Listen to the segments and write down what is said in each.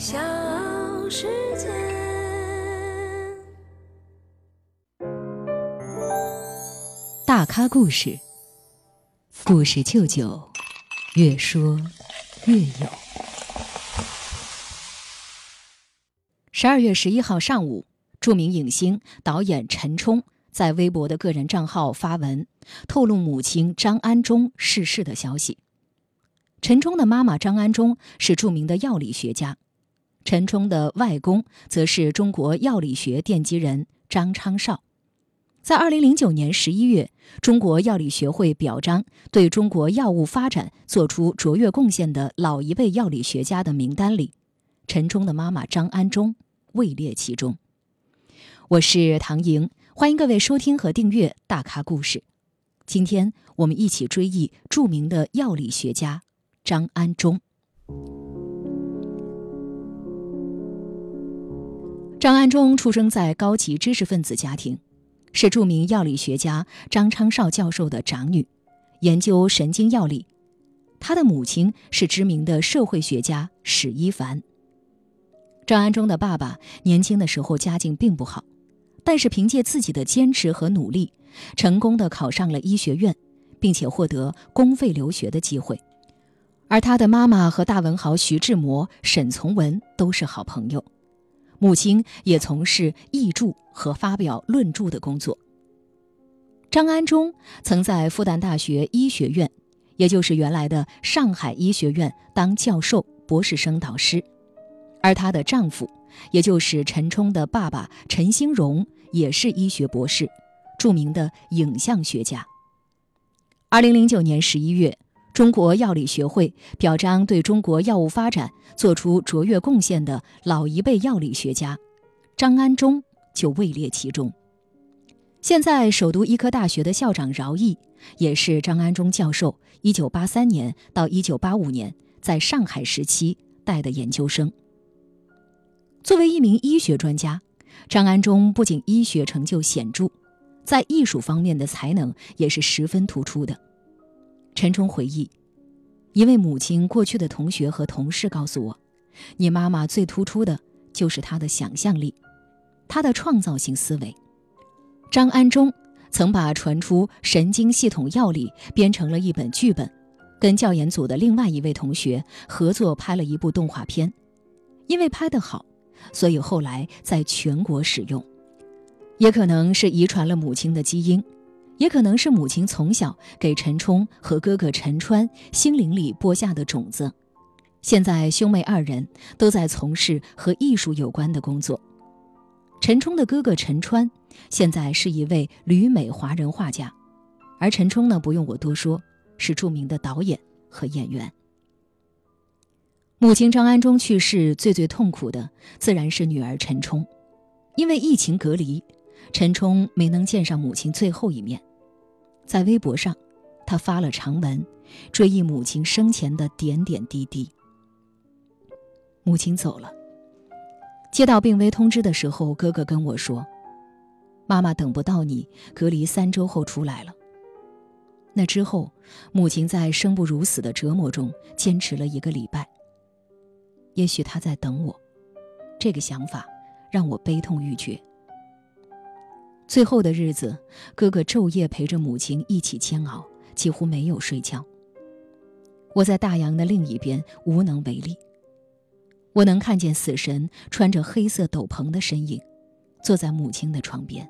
小世界。大咖故事，故事舅舅，越说越有。十二月十一号上午，著名影星导演陈冲在微博的个人账号发文，透露母亲张安忠逝世的消息。陈冲的妈妈张安忠是著名的药理学家，陈冲的外公则是中国药理学奠基人张昌绍。在二零零九年十一月，中国药理学会表彰对中国药物发展做出卓越贡献的老一辈药理学家的名单里，陈冲的妈妈张安忠位列其中。我是唐莹，欢迎各位收听和订阅《大咖故事》。今天我们一起追忆著名的药理学家。张安忠，张安忠出生在高级知识分子家庭，是著名药理学家张昌绍教授的长女，研究神经药理。他的母亲是知名的社会学家史一凡。张安忠的爸爸年轻的时候家境并不好，但是凭借自己的坚持和努力，成功的考上了医学院，并且获得公费留学的机会。而他的妈妈和大文豪徐志摩、沈从文都是好朋友，母亲也从事译著和发表论著的工作。张安忠曾在复旦大学医学院，也就是原来的上海医学院当教授、博士生导师，而她的丈夫，也就是陈冲的爸爸陈兴荣，也是医学博士，著名的影像学家。二零零九年十一月。中国药理学会表彰对中国药物发展做出卓越贡献的老一辈药理学家，张安忠就位列其中。现在首都医科大学的校长饶毅也是张安忠教授1983年到1985年在上海时期带的研究生。作为一名医学专家，张安忠不仅医学成就显著，在艺术方面的才能也是十分突出的。陈冲回忆，一位母亲过去的同学和同事告诉我：“你妈妈最突出的就是她的想象力，她的创造性思维。”张安忠曾把传出神经系统药理编成了一本剧本，跟教研组的另外一位同学合作拍了一部动画片。因为拍得好，所以后来在全国使用，也可能是遗传了母亲的基因。也可能是母亲从小给陈冲和哥哥陈川心灵里播下的种子，现在兄妹二人都在从事和艺术有关的工作。陈冲的哥哥陈川现在是一位旅美华人画家，而陈冲呢，不用我多说，是著名的导演和演员。母亲张安忠去世，最最痛苦的自然是女儿陈冲，因为疫情隔离，陈冲没能见上母亲最后一面。在微博上，他发了长文，追忆母亲生前的点点滴滴。母亲走了，接到病危通知的时候，哥哥跟我说：“妈妈等不到你，隔离三周后出来了。”那之后，母亲在生不如死的折磨中坚持了一个礼拜。也许她在等我，这个想法让我悲痛欲绝。最后的日子，哥哥昼夜陪着母亲一起煎熬，几乎没有睡觉。我在大洋的另一边无能为力。我能看见死神穿着黑色斗篷的身影，坐在母亲的床边。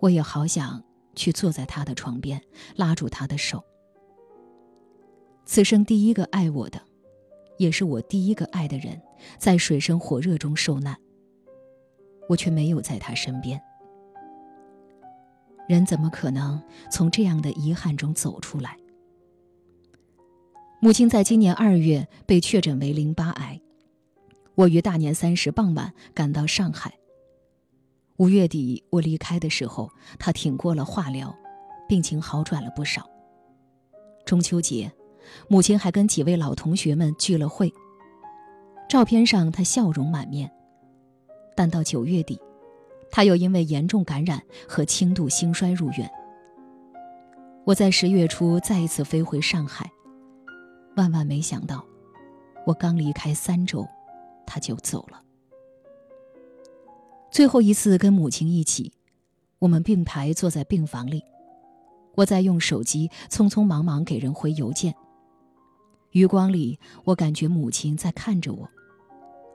我也好想去坐在他的床边，拉住他的手。此生第一个爱我的，也是我第一个爱的人，在水深火热中受难。我却没有在他身边。人怎么可能从这样的遗憾中走出来？母亲在今年二月被确诊为淋巴癌。我于大年三十傍晚赶到上海。五月底我离开的时候，她挺过了化疗，病情好转了不少。中秋节，母亲还跟几位老同学们聚了会。照片上她笑容满面，但到九月底。他又因为严重感染和轻度心衰入院。我在十月初再一次飞回上海，万万没想到，我刚离开三周，他就走了。最后一次跟母亲一起，我们并排坐在病房里，我在用手机匆匆忙忙给人回邮件。余光里，我感觉母亲在看着我，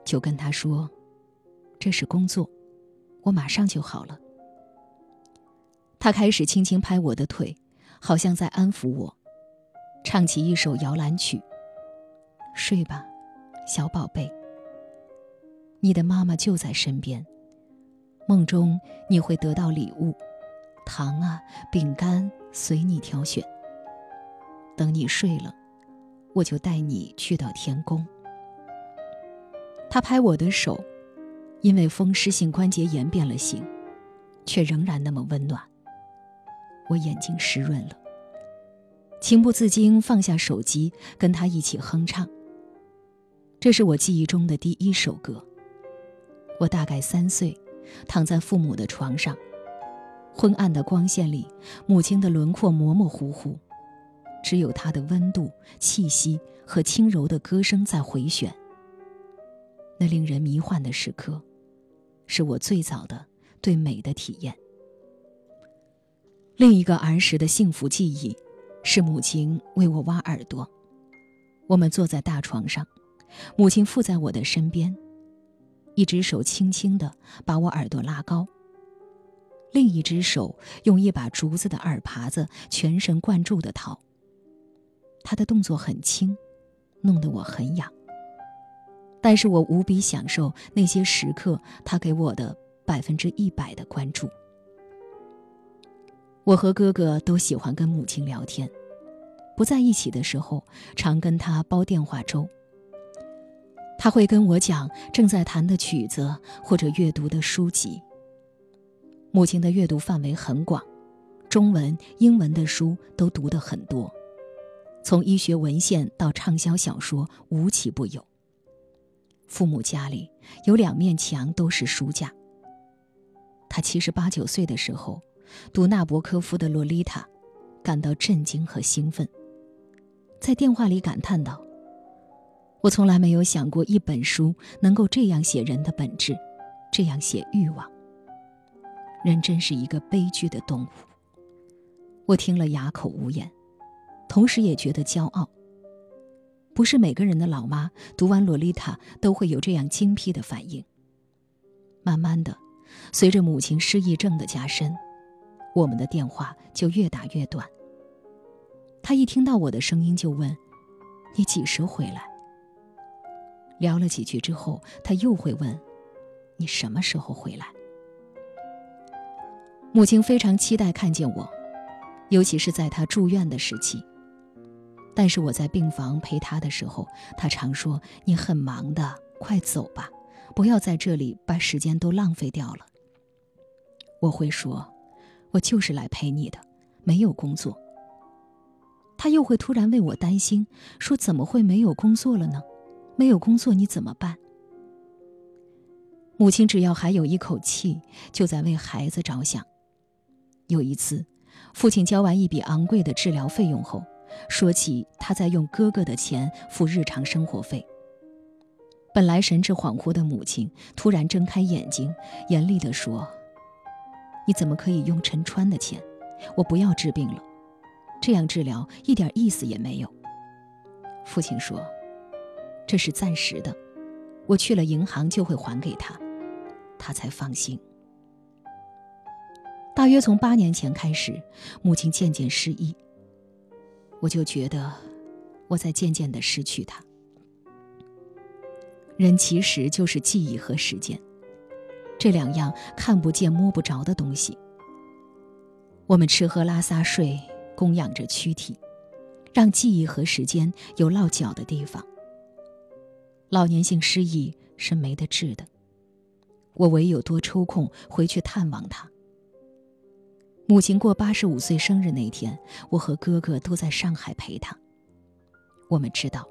就跟她说：“这是工作，我马上就好了。”他开始轻轻拍我的腿，好像在安抚我，唱起一首摇篮曲：“睡吧，小宝贝，你的妈妈就在身边。梦中你会得到礼物，糖啊，饼干随你挑选。等你睡了。”我就带你去到天宫。他拍我的手，因为风湿性关节炎变了形，却仍然那么温暖。我眼睛湿润了，情不自禁放下手机，跟他一起哼唱。这是我记忆中的第一首歌。我大概三岁，躺在父母的床上，昏暗的光线里，母亲的轮廓模模糊糊。只有她的温度、气息和轻柔的歌声在回旋。那令人迷幻的时刻，是我最早的对美的体验。另一个儿时的幸福记忆，是母亲为我挖耳朵。我们坐在大床上，母亲附在我的身边，一只手轻轻地把我耳朵拉高，另一只手用一把竹子的耳耙子全神贯注地掏。他的动作很轻，弄得我很痒。但是我无比享受那些时刻，他给我的百分之一百的关注。我和哥哥都喜欢跟母亲聊天，不在一起的时候，常跟他煲电话粥。他会跟我讲正在弹的曲子或者阅读的书籍。母亲的阅读范围很广，中文、英文的书都读得很多。从医学文献到畅销小说，无奇不有。父母家里有两面墙都是书架。他七十八九岁的时候，读纳博科夫的《洛丽塔》，感到震惊和兴奋，在电话里感叹道：“我从来没有想过一本书能够这样写人的本质，这样写欲望。人真是一个悲剧的动物。”我听了哑口无言。同时也觉得骄傲。不是每个人的老妈读完《洛丽塔》都会有这样精辟的反应。慢慢的，随着母亲失忆症的加深，我们的电话就越打越短。他一听到我的声音就问：“你几时回来？”聊了几句之后，他又会问：“你什么时候回来？”母亲非常期待看见我，尤其是在他住院的时期。但是我在病房陪他的时候，他常说：“你很忙的，快走吧，不要在这里把时间都浪费掉了。”我会说：“我就是来陪你的，没有工作。”他又会突然为我担心，说：“怎么会没有工作了呢？没有工作你怎么办？”母亲只要还有一口气，就在为孩子着想。有一次，父亲交完一笔昂贵的治疗费用后。说起他在用哥哥的钱付日常生活费。本来神志恍惚的母亲突然睁开眼睛，严厉地说：“你怎么可以用陈川的钱？我不要治病了，这样治疗一点意思也没有。”父亲说：“这是暂时的，我去了银行就会还给他，他才放心。”大约从八年前开始，母亲渐渐失忆。我就觉得，我在渐渐的失去他。人其实就是记忆和时间，这两样看不见摸不着的东西。我们吃喝拉撒睡，供养着躯体，让记忆和时间有落脚的地方。老年性失忆是没得治的，我唯有多抽空回去探望他。母亲过八十五岁生日那天，我和哥哥都在上海陪她。我们知道，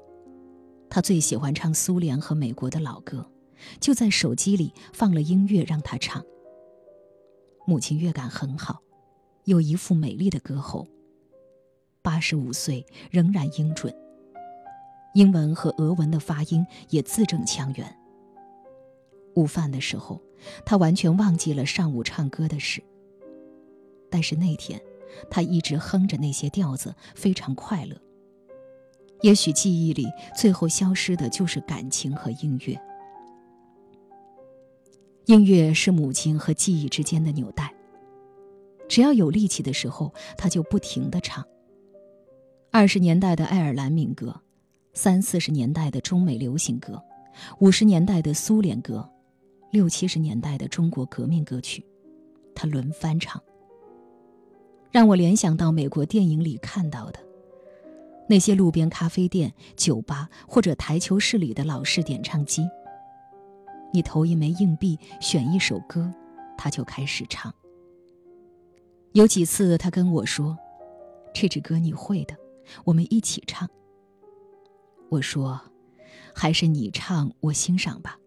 她最喜欢唱苏联和美国的老歌，就在手机里放了音乐让她唱。母亲乐感很好，有一副美丽的歌喉。八十五岁仍然英准，英文和俄文的发音也字正腔圆，午饭的时候，他完全忘记了上午唱歌的事。但是那天，他一直哼着那些调子，非常快乐。也许记忆里最后消失的就是感情和音乐。音乐是母亲和记忆之间的纽带。只要有力气的时候，他就不停地唱。二十年代的爱尔兰民歌，三四十年代的中美流行歌，五十年代的苏联歌，六七十年代的中国革命歌曲，他轮番唱。让我联想到美国电影里看到的那些路边咖啡店、酒吧或者台球室里的老式点唱机。你投一枚硬币，选一首歌，他就开始唱。有几次，他跟我说：“这支歌你会的，我们一起唱。”我说：“还是你唱，我欣赏吧，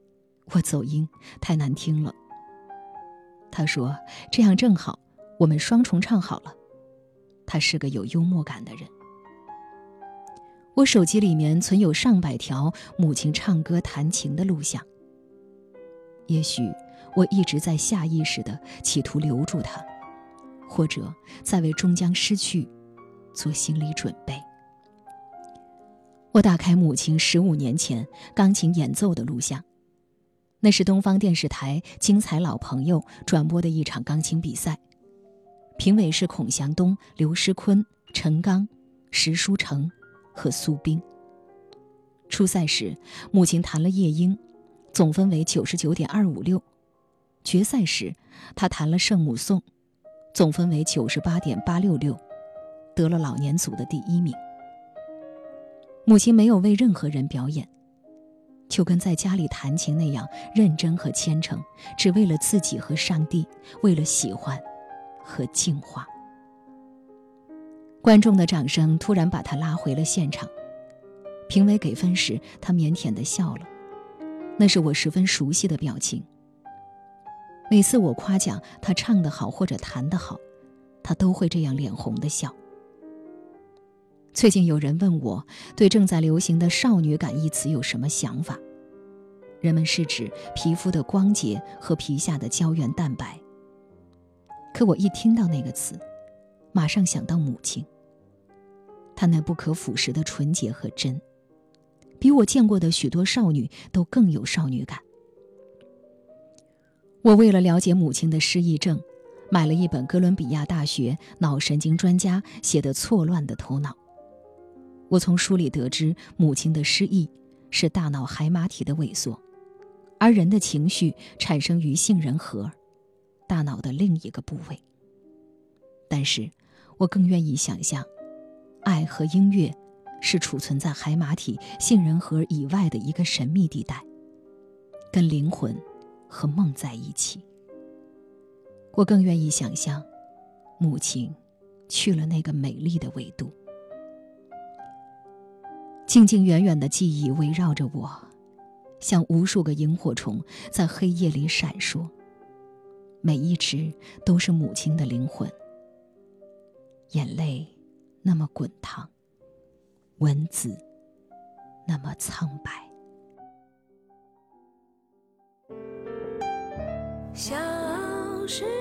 我走音太难听了。”他说：“这样正好，我们双重唱好了。”他是个有幽默感的人。我手机里面存有上百条母亲唱歌弹琴的录像。也许我一直在下意识的企图留住他。或者在为终将失去做心理准备。我打开母亲十五年前钢琴演奏的录像，那是东方电视台《精彩老朋友》转播的一场钢琴比赛，评委是孔祥东、刘诗昆、陈刚、石书成和苏冰。初赛时，母亲弹了夜莺，总分为九十九点二五六；决赛时，他弹了圣母颂。总分为九十八点八六六，得了老年组的第一名。母亲没有为任何人表演，就跟在家里弹琴那样认真和虔诚，只为了自己和上帝，为了喜欢和净化。观众的掌声突然把他拉回了现场。评委给分时，他腼腆地笑了，那是我十分熟悉的表情。每次我夸奖他唱得好或者弹得好，他都会这样脸红的笑。最近有人问我对正在流行的“少女感”一词有什么想法？人们是指皮肤的光洁和皮下的胶原蛋白。可我一听到那个词，马上想到母亲。她那不可腐蚀的纯洁和真，比我见过的许多少女都更有少女感。我为了了解母亲的失忆症，买了一本哥伦比亚大学脑神经专家写的《错乱的头脑》。我从书里得知，母亲的失忆是大脑海马体的萎缩，而人的情绪产生于杏仁核，大脑的另一个部位。但是，我更愿意想象，爱和音乐是储存在海马体杏仁核以外的一个神秘地带，跟灵魂。和梦在一起，我更愿意想象，母亲去了那个美丽的纬度。静静远远的记忆围绕着我，像无数个萤火虫在黑夜里闪烁。每一只都是母亲的灵魂，眼泪那么滚烫，文字那么苍白。小时。